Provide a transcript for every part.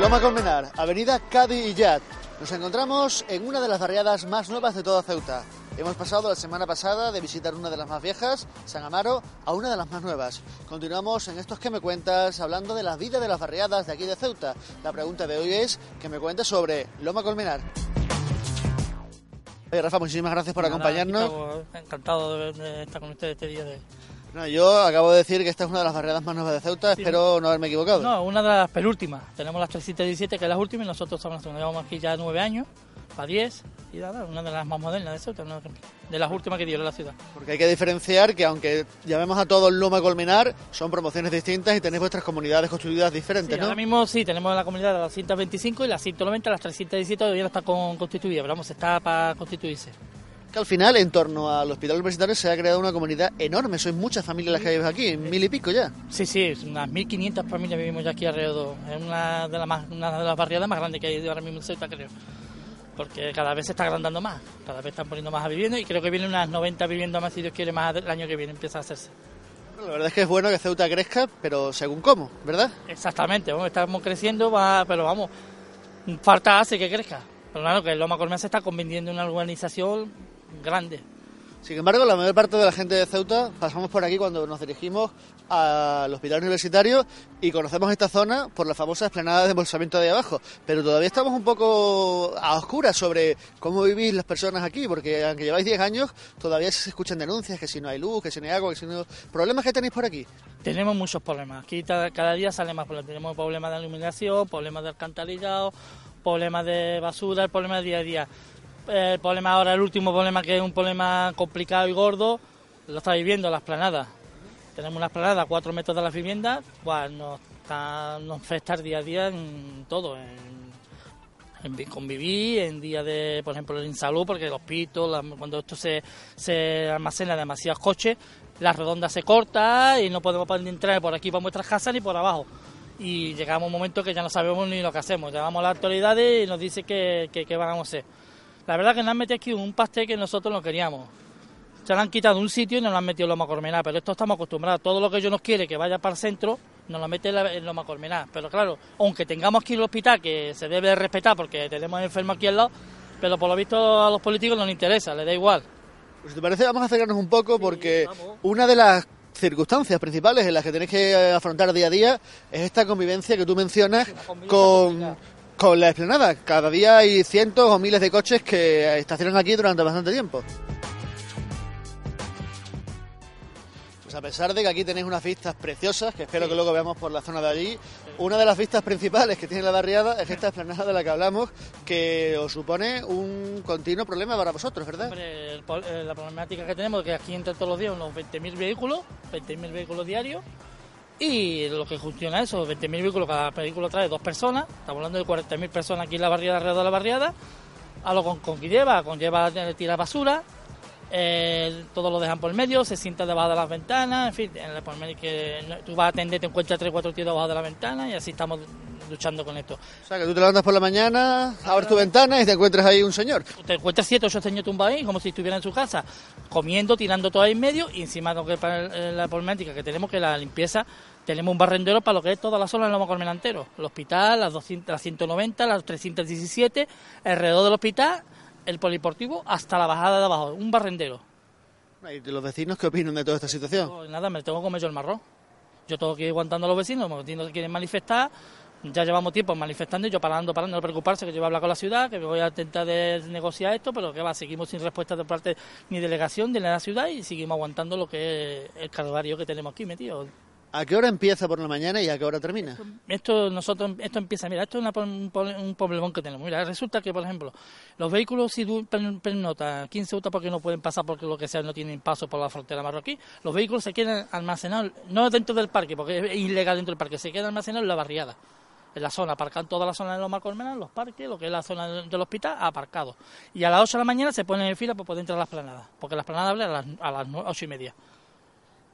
Loma Colmenar, Avenida Cádiz y Yat. Nos encontramos en una de las barriadas más nuevas de toda Ceuta. Hemos pasado la semana pasada de visitar una de las más viejas, San Amaro, a una de las más nuevas. Continuamos en estos que me cuentas hablando de la vida de las barriadas de aquí de Ceuta. La pregunta de hoy es que me cuentes sobre Loma Colmenar. Oye, Rafa, muchísimas gracias por Nada, acompañarnos. Encantado de estar con ustedes este día de... No, yo acabo de decir que esta es una de las barriadas más nuevas de Ceuta, espero no haberme equivocado. No, una de las penúltimas. Tenemos las 317, que es la última, y nosotros estamos. Llevamos aquí ya nueve años, para 10, y nada, una de las más modernas de Ceuta, una de las últimas que dio la ciudad. Porque hay que diferenciar que aunque llamemos a todos Loma Colmenar, son promociones distintas y tenéis vuestras comunidades constituidas diferentes, Sí, ¿no? Ahora mismo sí, tenemos la comunidad de las 125 y las 190, las 317 todavía no está con, constituida, pero vamos, está para constituirse. Que al final, en torno al hospital universitario, se ha creado una comunidad enorme. Sois muchas familias las que vives aquí, mil y pico ya. Sí, sí, unas 1.500 familias vivimos ya aquí alrededor. Es una de, las más, una de las barriadas más grandes que hay ahora mismo en Ceuta, creo. Porque cada vez se está agrandando más, cada vez están poniendo más a vivienda y creo que vienen unas 90 viviendas más, si Dios quiere, más el año que viene empieza a hacerse. La verdad es que es bueno que Ceuta crezca, pero según cómo, ¿verdad? Exactamente, vamos, estamos creciendo, va, pero vamos, falta hace que crezca. Pero claro, que Loma Colmena se está convirtiendo en una urbanización grande. Sin embargo, la mayor parte de la gente de Ceuta pasamos por aquí cuando nos dirigimos al hospital universitario y conocemos esta zona por la famosa esplanada de embolsamiento de abajo. Pero todavía estamos un poco a oscuras sobre cómo vivís las personas aquí, porque aunque lleváis 10 años, todavía se escuchan denuncias que si no hay luz, que si no hay agua, que si no... ¿Problemas que tenéis por aquí? Tenemos muchos problemas. Aquí cada día sale más problemas. Tenemos problemas de iluminación, problemas de alcantarillado, problemas de basura, el problema del día a día. El problema ahora, el último problema que es un problema complicado y gordo, lo está viviendo la esplanada. Tenemos una esplanada a cuatro metros de las viviendas, cual nos, está, nos afecta día a día en todo, en, en vi- convivir, en día de, por ejemplo, en salud, porque los pitos, cuando esto se, se almacena demasiados coches, la redonda se corta y no podemos entrar por aquí para nuestras casas ni por abajo. Y llegamos a un momento que ya no sabemos ni lo que hacemos. Llamamos a las autoridades y nos dice que, que, que vamos a hacer. La verdad que nos han metido aquí un pastel que nosotros no queríamos. Se lo han quitado de un sitio y nos lo han metido en Loma Cormená, pero esto estamos acostumbrados. Todo lo que ellos nos quiere que vaya para el centro, nos lo mete en Loma Cormená. Pero claro, aunque tengamos aquí el hospital, que se debe respetar porque tenemos enfermos aquí al lado, pero por lo visto a los políticos no les interesa, les da igual. Pues si te parece, vamos a acercarnos un poco porque una de las circunstancias principales en las que tenéis que afrontar día a día es esta convivencia que tú mencionas con. Con la explanada. Cada día hay cientos o miles de coches que estacionan aquí durante bastante tiempo. Pues a pesar de que aquí tenéis unas vistas preciosas, que espero que luego veamos por la zona de allí, una de las vistas principales que tiene la barriada es esta explanada de la que hablamos, que os supone un continuo problema para vosotros, ¿verdad? Hombre, el po- eh, la problemática que tenemos es que aquí entran todos los días unos 20.000 vehículos, 20.000 vehículos diarios, y lo que funciona es eso, 20.000 vehículos, cada vehículo trae dos personas, estamos hablando de 40.000 personas aquí en la barriada, alrededor de la barriada, a lo con, con que lleva, conlleva eh, tirar basura, eh, todo lo dejan por el medio, se sienta debajo de las ventanas, en fin, en el, por el medio que tú vas a atender, te encuentras tres cuatro tíos debajo de la ventana y así estamos luchando con esto. O sea, que tú te levantas por la mañana, abres tu ventana y te encuentras ahí un señor. te encuentras siete o ocho señores tumbados ahí, como si estuviera en su casa, comiendo, tirando todo ahí en medio, y encima lo que para eh, la problemática que tenemos, que la limpieza, tenemos un barrendero para lo que es toda la zona del Lomo Colmena entero. El hospital, las, 200, las 190, las 317, alrededor del hospital, el poliportivo, hasta la bajada de abajo, un barrendero. ¿Y los vecinos qué opinan de toda esta situación? Pues nada, me tengo que comer yo el marrón. Yo tengo que ir aguantando a los vecinos, los vecinos quieren manifestar, ya llevamos tiempo manifestando y yo parando, parando, no preocuparse, que yo voy a hablar con la ciudad, que voy a intentar de negociar esto, pero que va, seguimos sin respuesta de parte ni delegación de la ciudad y seguimos aguantando lo que es el calvario que tenemos aquí metido. ¿A qué hora empieza por la mañana y a qué hora termina? Esto nosotros esto empieza, mira, esto es una un, un problemón que tenemos. Mira, resulta que, por ejemplo, los vehículos si pernotan 15 horas porque no pueden pasar porque lo que sea no tienen paso por la frontera marroquí, los vehículos se quedan almacenados, no dentro del parque, porque es ilegal dentro del parque, se quedan almacenados en la barriada. En la zona, aparcan toda la zona de los Marcolmenas, los parques, lo que es la zona del hospital, aparcado. Y a las 8 de la mañana se ponen en fila para poder entrar a las planadas, porque las planadas abren a las, a las 8 y media.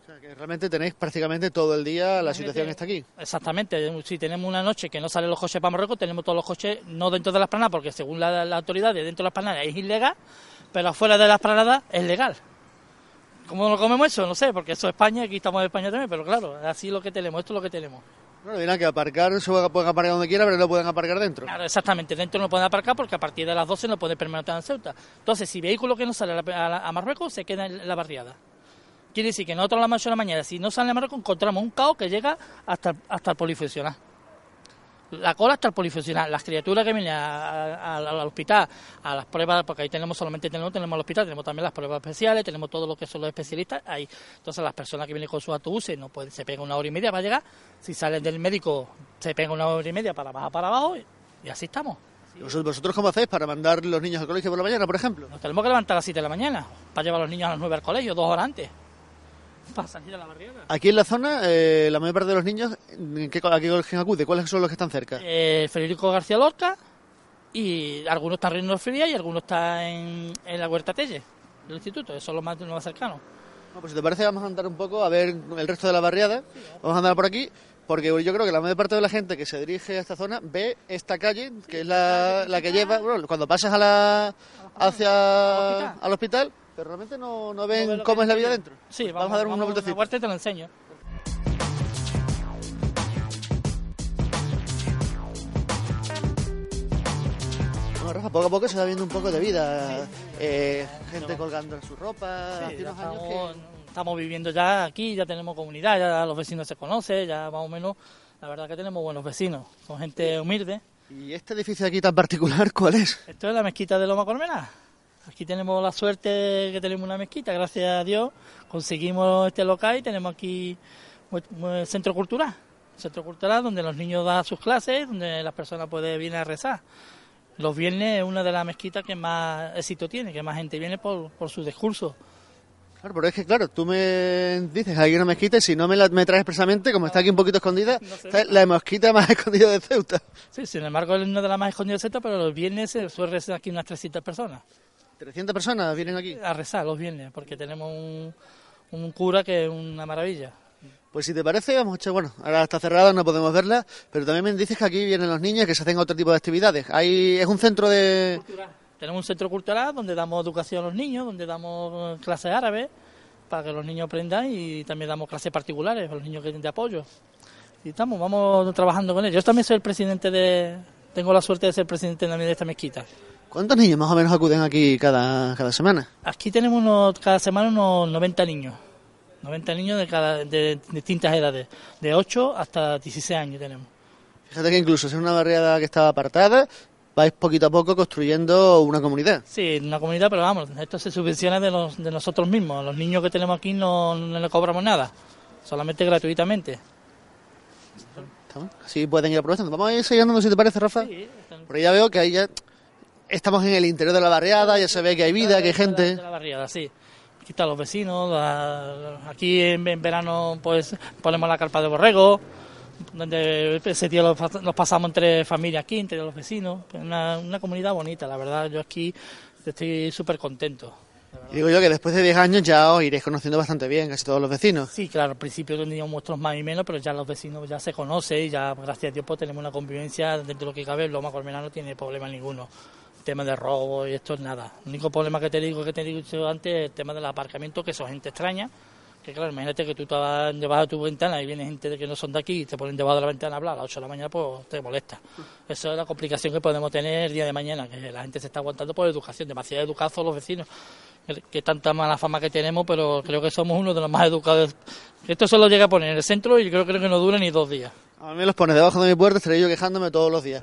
O sea, que realmente tenéis prácticamente todo el día la situación está aquí. Exactamente, si tenemos una noche que no salen los coches para Marruecos, tenemos todos los coches no dentro de las planadas, porque según la, la autoridad de dentro de las planadas es ilegal, pero afuera de las planadas es legal. ¿Cómo lo comemos eso? No sé, porque eso es España, aquí estamos en España también, pero claro, así es lo que tenemos, esto es lo que tenemos. Bueno, dirán que aparcar, se pueden aparcar donde quiera, pero no pueden aparcar dentro. Claro, exactamente, dentro no pueden aparcar porque a partir de las 12 no pueden permanecer en Ceuta. Entonces, si vehículo que no sale a Marruecos, se queda en la barriada. Quiere decir que nosotros a las 8 de la mañana, si no sale a Marruecos, encontramos un caos que llega hasta, hasta el polifuncional. La cola hasta el polifuncional. Las criaturas que vienen a- a- al- al hospital, a las pruebas, porque ahí tenemos solamente tenemos, tenemos el hospital, tenemos también las pruebas especiales, tenemos todo lo que son los especialistas ahí. Entonces las personas que vienen con sus autobuses no pueden, se pegan una hora y media para llegar. Si salen del médico, se pegan una hora y media para bajar para abajo y, y así estamos. ¿Y vosotros, vosotros cómo hacéis para mandar los niños al colegio por la mañana, por ejemplo? Nos tenemos que levantar a las 7 de la mañana para llevar a los niños a las 9 al colegio, dos horas antes. Para salir a la barriada. Aquí en la zona, eh, la mayor parte de los niños, ¿en qué, ¿a qué colegio acude? ¿Cuáles son los que están cerca? Eh, Federico García Lorca y algunos están en Fría y algunos están en, en la Huerta Telle, del instituto, eso es lo más, lo más cercano. No, pues si te parece vamos a andar un poco a ver el resto de la barriada. Vamos a andar por aquí, porque yo creo que la mayor parte de la gente que se dirige a esta zona ve esta calle, que es la, la que lleva, bueno, cuando pasas a la, hacia al hospital, pero realmente no, no ven No cómo es la vida dentro. Sí, Pues vamos, a dar una vueltecita. vuelta y te lo enseño. Bueno, Rafa, poco a poco se va viendo un poco de vida. eh, gente colgando su ropa. Sí, hace unos años estamos, que- estamos viviendo ya aquí, ya tenemos comunidad, ya los vecinos se conocen, ya más o menos, la verdad que tenemos buenos vecinos, son gente humilde. ¿Y este edificio aquí tan particular cuál es? Esto es la mezquita de Loma Colmena. Aquí tenemos la suerte que tenemos una mezquita, gracias a Dios conseguimos este local y tenemos aquí un un centro cultural. Centro cultural donde los niños dan sus clases, donde las personas pueden venir a rezar. Los viernes es una de las mezquitas que más éxito tiene, que más gente viene por, por su discurso. Claro, pero es que, claro, tú me dices hay una mezquita y si no me la me traes expresamente, como está aquí un poquito escondida, No sé. está la mezquita más escondida de Ceuta. Sí, sin embargo es una de las más escondidas de Ceuta, pero los viernes se suele rezar aquí unas 300 personas. 300 personas vienen aquí. A rezar los viernes, porque tenemos un, un cura que es una maravilla. Pues si te parece, vamos a bueno, ahora está cerrada, no podemos verla, pero también me dices que aquí vienen los niños que se hacen otro tipo de actividades. Hay, es un centro de... Tenemos un centro cultural donde damos educación a los niños, donde damos clases árabes para que los niños aprendan y también damos clases particulares para los niños que de apoyo. Y estamos, vamos trabajando con ellos. Yo también soy el presidente de, tengo la suerte de ser presidente también de esta mezquita. ¿Cuántos niños más o menos acuden aquí cada, cada semana? Aquí tenemos unos, cada semana unos 90 niños, 90 niños de, cada, de distintas edades, de 8 hasta 16 años tenemos. Fíjate que incluso es una barriada que estaba apartada, vais poquito a poco construyendo una comunidad. Sí, una comunidad, pero vamos, esto se subvenciona de, los, de nosotros mismos. Los niños que tenemos aquí no, no le cobramos nada, solamente gratuitamente. Así pueden ir aprovechando. Vamos a ir siguiendo si te parece, Rafa. Sí, Porque ya veo que ahí ya estamos en el interior de la barriada, ya se ve que hay vida, que hay gente. de la barriada, sí. Aquí están los vecinos, la- aquí en, en verano pues ponemos la carpa de borrego, donde ese día lo, pas- nos pasamos entre familias aquí, entre los vecinos. Una, una comunidad bonita, la verdad, yo aquí estoy súper contento. Y digo yo que después de 10 años ya os iréis conociendo bastante bien, casi todos los vecinos. Sí, claro, al principio teníamos muestros más y menos, pero ya los vecinos ya se conocen y ya, gracias a Dios, pues tenemos una convivencia dentro de lo que cabe. Loma Colmena no tiene problema ninguno. Tema de robo y esto es nada. El único problema que te digo que te he dicho antes es el tema del aparcamiento, que son gente extraña. Que claro, imagínate que tú te vas debajo de tu ventana y viene gente de que no son de aquí y te ponen debajo de la ventana a hablar a las 8 de la mañana, pues te molesta. Esa es la complicación que podemos tener el día de mañana, que la gente se está aguantando por educación, demasiado educados los vecinos que- tanta mala fama que tenemos, pero creo que somos uno de los más educados. Esto solo llega a poner en el centro y creo, creo que no dura ni dos días. A mí me los pones debajo de mi puerta, estaré yo quejándome todos los días.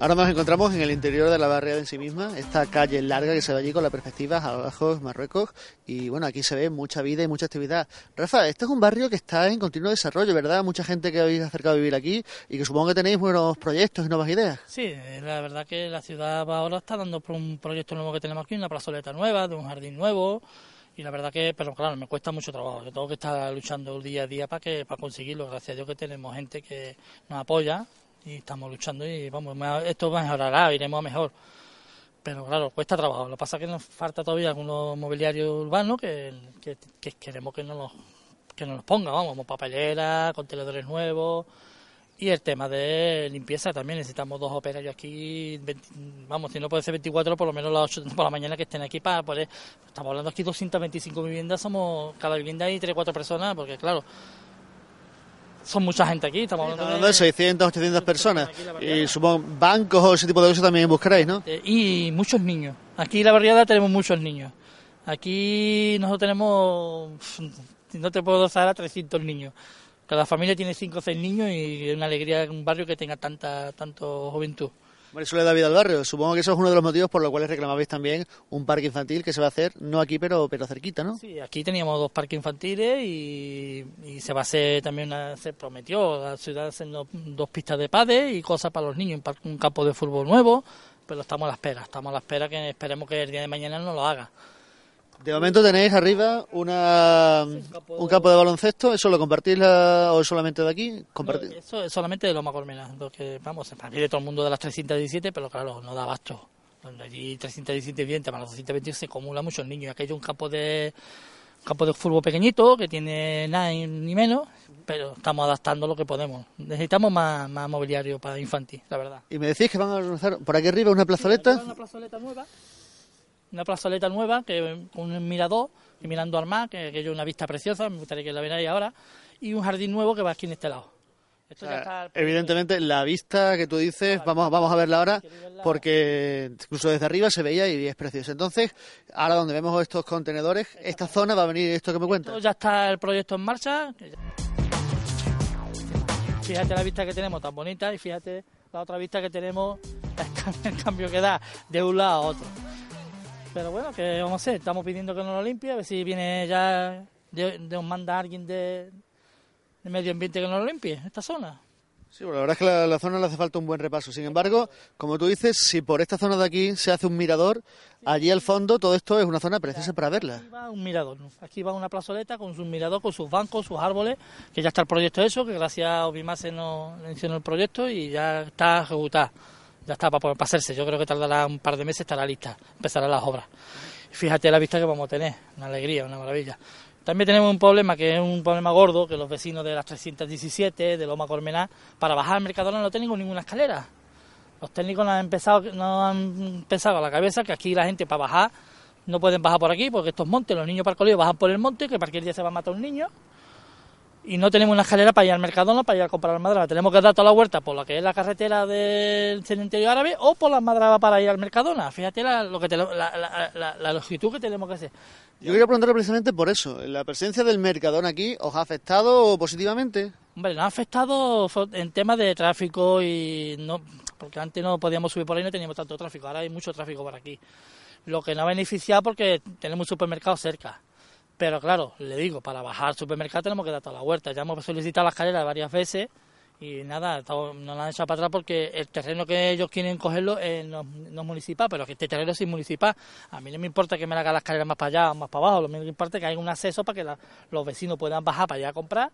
Ahora nos encontramos en el interior de la barriada en sí misma, esta calle larga que se ve allí con la perspectiva abajo Marruecos y bueno, aquí se ve mucha vida y mucha actividad. Rafa, este es un barrio que está en continuo desarrollo, ¿verdad? Mucha gente que habéis acercado a vivir aquí y que supongo que tenéis buenos proyectos y nuevas ideas. Sí, eh, la verdad que la ciudad ahora está dando por un proyecto nuevo que tenemos aquí, una plazoleta nueva, de un jardín nuevo y la verdad que, pero claro, me cuesta mucho trabajo. Yo tengo que estar luchando día a día para que para conseguirlo. Gracias a Dios que tenemos gente que nos apoya y estamos luchando y vamos, esto mejorará, iremos a mejor. Pero claro, cuesta trabajo. Lo que pasa es que nos falta todavía algunos mobiliarios urbanos que, que, queremos que nos los, que nos los ponga, vamos, como papelera, contenedores nuevos, y el tema de limpieza también, necesitamos dos operarios aquí, vamos, si no puede ser 24, por lo menos las 8 por la mañana que estén aquí para poder... Estamos hablando aquí 225 viviendas, somos cada vivienda hay 3 4 personas, porque claro, son mucha gente aquí, estamos hablando, de, 600, 800 personas. y supongo bancos o ese tipo de cosas también buscaréis, ¿no? Y muchos niños. Aquí en la barriada tenemos muchos niños. Aquí nosotros tenemos, no te puedo dar a 300 niños. Cada familia tiene cinco o seis niños y es una alegría un barrio que tenga tanta tanto juventud. Da vida al barrio. Supongo que eso es uno de los motivos por los cuales reclamabais también un parque infantil que se va a hacer, no aquí, pero, pero cerquita, ¿no? Sí, aquí teníamos dos parques infantiles y, se va a hacer también, se prometió la ciudad haciendo dos pistas de padre y cosas para los niños, un campo de fútbol nuevo, pero estamos a la espera, estamos a la espera que esperemos que el día de mañana no lo haga. De momento tenéis arriba una, un campo de baloncesto, ¿eso lo compartís o solamente de aquí? eso es solamente de Loma Colmena, porque vamos, aquí de todo el mundo de las 317, pero claro, no da abasto. Donde allí 317 vivientes, para los 220 se acumulan muchos niños. Aquí hay un campo de campo de fútbol pequeñito que tiene nada ni menos, pero estamos adaptando lo que podemos. Necesitamos más, más mobiliario para infantil, la verdad. Y me decís que van a organizar por aquí arriba una plazoleta. una plazoleta nueva una plazoleta nueva que con un mirador y mirando al mar, que, que es una vista preciosa, me gustaría que la veáis ahora, y un jardín nuevo que va aquí en este lado. evidentemente la vista que tú dices, vamos, vamos a verla ahora, porque incluso desde arriba se veía y es precioso. Entonces, ahora donde vemos estos contenedores, esta zona va a venir esto que me cuentas. Ya está el proyecto en marcha. Fíjate la vista que tenemos tan bonita y fíjate la otra vista que tenemos, el cambio que da de un lado a otro. Pero bueno, ¿qué vamos a hacer? Estamos pidiendo que no lo limpie, a ver si viene ya, de, de manda alguien de, medio ambiente que no lo limpie, esta zona. Sí, bueno, la verdad es que la, zona le hace falta un buen repaso. Sin embargo, como tú dices, si por esta zona de aquí se hace un mirador, allí al fondo todo esto es una zona preciosa para verla. Aquí va un mirador, aquí va una plazoleta con su mirador, con sus bancos, sus árboles, que ya está el proyecto eso, que gracias a Obimase nos mencionó el proyecto y ya está ejecutado ya está para, para hacerse. Yo creo que tardará un par de meses, estará lista, empezarán las obras. Fíjate la vista que vamos a tener, una alegría, una maravilla. También tenemos un problema que es un problema gordo, que los vecinos de las 317, de Loma Cormená, para bajar al Mercadona no tienen ninguna escalera. Los técnicos no han empezado, no han pensado a la cabeza que aquí la gente para bajar no pueden bajar por aquí porque estos montes, los niños colegio bajan por el monte, que cualquier día se va a matar un niño y no tenemos una escalera para ir al Mercadona para ir a comprar madera. Tenemos que dar toda la vuelta por lo que es la carretera del cementerio árabe o por las madraba para ir al Mercadona. Fíjate la, lo que la, la, longitud que tenemos que hacer. Yo quería preguntarle precisamente por eso. ¿La presencia del Mercadona aquí os ha afectado positivamente? Hombre, nos ha afectado en temas de tráfico y no porque antes no podíamos subir por ahí no teníamos tanto tráfico. Ahora hay mucho tráfico por aquí. Lo que no ha beneficiado porque tenemos un supermercado cerca pero claro, le digo, para bajar al supermercado tenemos que dar toda la vuelta. Ya hemos solicitado la escalera varias veces y nada, no la han echado para atrás porque el terreno que ellos quieren cogerlo no, es municipal, pero que este terreno es municipal. A mí no me importa que me haga la escalera más para allá o más para abajo, lo único que importa es que haya un acceso para que los vecinos puedan bajar para allá a comprar.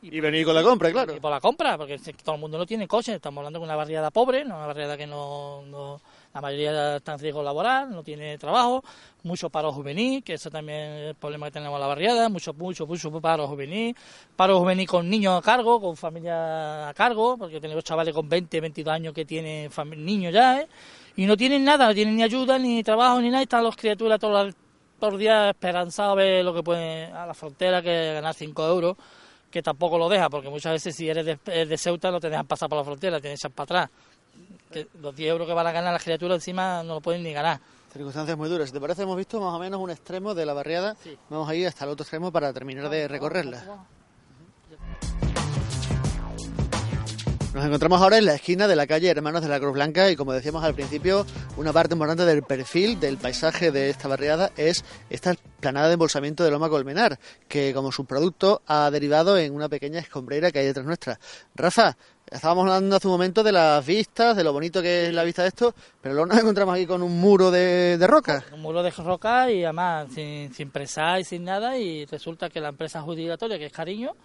Y, venir con la compra, claro. Y por la compra, porque todo el mundo no tiene coche, estamos hablando de una barriada pobre, no una barriada que no la mayoría está en riesgo laboral, no tiene trabajo, mucho paro juvenil, que eso también es el problema que tenemos en la barriada, mucho, mucho, mucho paro juvenil, paro juvenil con niños a cargo, con familia a cargo, porque tenemos chavales con 20, 22 años que tienen niños ya, ¿eh? y no tienen nada, no tienen ni ayuda, ni trabajo, ni nada, están las criaturas todos los días esperanzados a ver lo que pueden a la frontera, que ganar 5 euros, que tampoco lo deja, porque muchas veces si eres de, de Ceuta no te dejan pasar por la frontera, tienes que para atrás los 10 euros que van a ganar las criaturas encima no lo pueden ni ganar. Circunstancias muy duras. Si te parece, hemos visto más o menos un extremo de la barriada. Vamos a ir hasta el otro extremo para terminar de recorrerla. Nos encontramos ahora en la esquina de la calle Hermanos de la Cruz Blanca y como decíamos al principio, una parte importante del perfil del paisaje de esta barriada es esta planada de embolsamiento de loma colmenar, que como subproducto ha derivado en una pequeña escombrera que hay detrás nuestra. Rafa, Estábamos hablando hace un momento de las vistas, de lo bonito que es la vista de esto, pero luego nos encontramos aquí con un muro de, de roca. Un muro de roca y además sin, sin presar y sin nada y resulta que la empresa adjudicatoria, que es Cariño,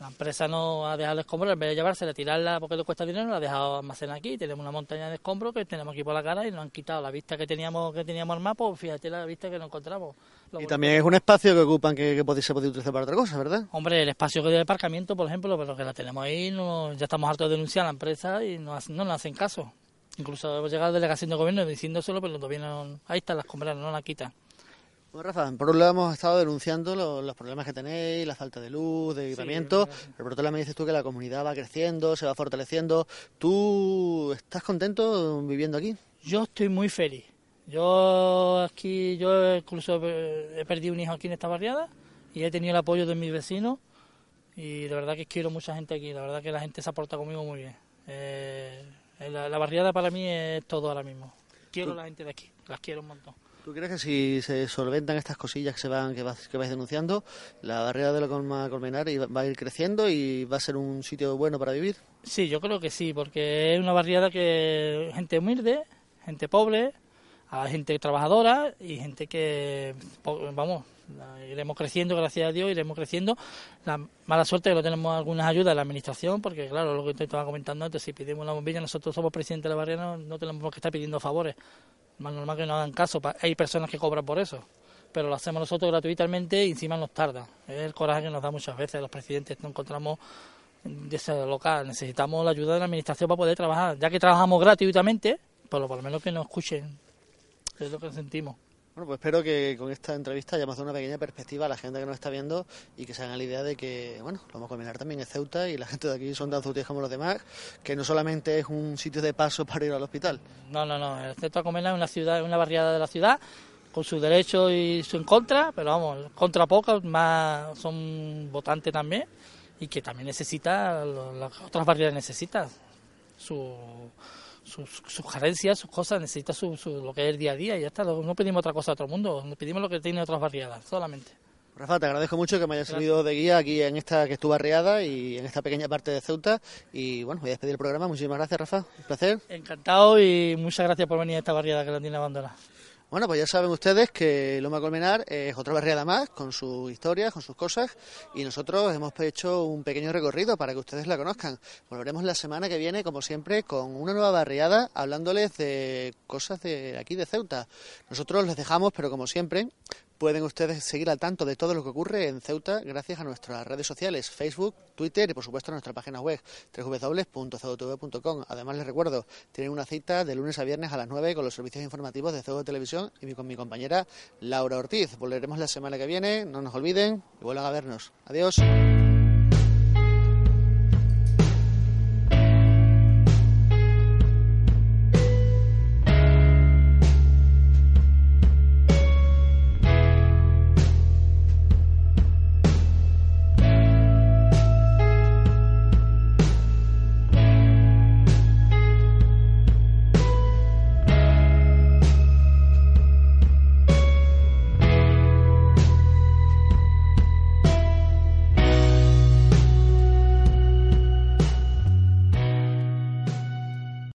la empresa no ha dejado el escombro, en vez de llevársela, tirarla porque le cuesta dinero, la ha dejado almacenar aquí. Tenemos una montaña de escombros que tenemos aquí por la cara y nos han quitado la vista que teníamos que teníamos al mapa, pues fíjate la vista que nos encontramos. y también es un espacio que ocupan que, que se puede utilizar para otra cosa, ¿verdad? Hombre, el espacio que de aparcamiento, por ejemplo, pero que la tenemos ahí, no, ya estamos hartos de denunciar a la empresa y no, no nos hacen caso. Incluso hemos llegado a la delegación de gobierno diciéndoselo, pero todavía no, ahí están las escombras, no la quitan. Bueno, Rafa, por un lado hemos estado denunciando los, problemas que tenéis, la falta de luz, de equipamiento, pero por otro lado me dices tú que la comunidad va creciendo, se va fortaleciendo. ¿Tú estás contento viviendo aquí? Yo estoy muy feliz. Yo aquí, yo incluso he perdido un hijo aquí en esta barriada y he tenido el apoyo de mis vecinos y de verdad que quiero mucha gente aquí, la verdad que la gente se aporta conmigo muy bien. Eh, la, barriada para mí es todo ahora mismo. Quiero a la gente de aquí, las quiero un montón. ¿Tú crees que si se solventan estas cosillas que se van que, vas, que vais denunciando, la barrera de la Colma Colmenar va a ir creciendo y va a ser un sitio bueno para vivir? Sí, yo creo que sí, porque es una barriada que gente humilde, gente pobre, gente trabajadora y gente que, vamos, iremos creciendo, gracias a Dios, iremos creciendo. La mala suerte es que no tenemos algunas ayudas de la administración, porque claro, lo que te estaba comentando antes, si pedimos la bombilla, nosotros somos presidentes de la barriada, no tenemos que estar pidiendo favores más normal que no hagan caso. Hay personas que cobran por eso, pero lo hacemos nosotros gratuitamente y encima nos tarda. Es el coraje que nos da muchas veces. Los presidentes no encontramos de ese local. Necesitamos la ayuda de la administración para poder trabajar. Ya que trabajamos gratuitamente, pues por lo menos que nos escuchen. Es lo que sentimos. Bueno, pues espero que con esta entrevista hayamos dado una pequeña perspectiva a la gente que nos está viendo y que se hagan la idea de que, bueno, lo vamos a combinar también en Ceuta y la gente de aquí son tan ceutíes como los demás, que no solamente es un sitio de paso para ir al hospital. No, no, no. El Ceuta Comena es una ciudad, una barriada de la ciudad con su derecho y su en contra, pero vamos, contra pocos, más son votantes también y que también necesita, las otras barriadas necesitan su sus, sus carencias, sus cosas, necesita su, lo que es el día a día y ya está. No pedimos otra cosa a otro mundo, pedimos lo que tiene otras barriadas, solamente. Rafa, te agradezco mucho que me hayas servido de guía aquí en esta que estuvo barriada y en esta pequeña parte de Ceuta. Y bueno, voy a despedir el programa. Muchísimas gracias, Rafa. Un placer. Encantado y muchas gracias por venir a esta barriada que la tiene abandonada. Bueno, pues ya saben ustedes que Loma Colmenar es otra barriada más, con sus historias, con sus cosas, y nosotros hemos hecho un pequeño recorrido para que ustedes la conozcan. Volveremos la semana que viene, como siempre, con una nueva barriada, hablándoles de cosas de aquí de Ceuta. Nosotros les dejamos, pero como siempre, Pueden ustedes seguir al tanto de todo lo que ocurre en Ceuta gracias a nuestras redes sociales, Facebook, Twitter y por supuesto nuestra página web www.ceutv.com. Además les recuerdo, tienen una cita de lunes a viernes a las 9 con los servicios informativos de Ceuta Televisión y con mi compañera Laura Ortiz. Volveremos la semana que viene, no nos olviden y vuelvan a vernos. Adiós.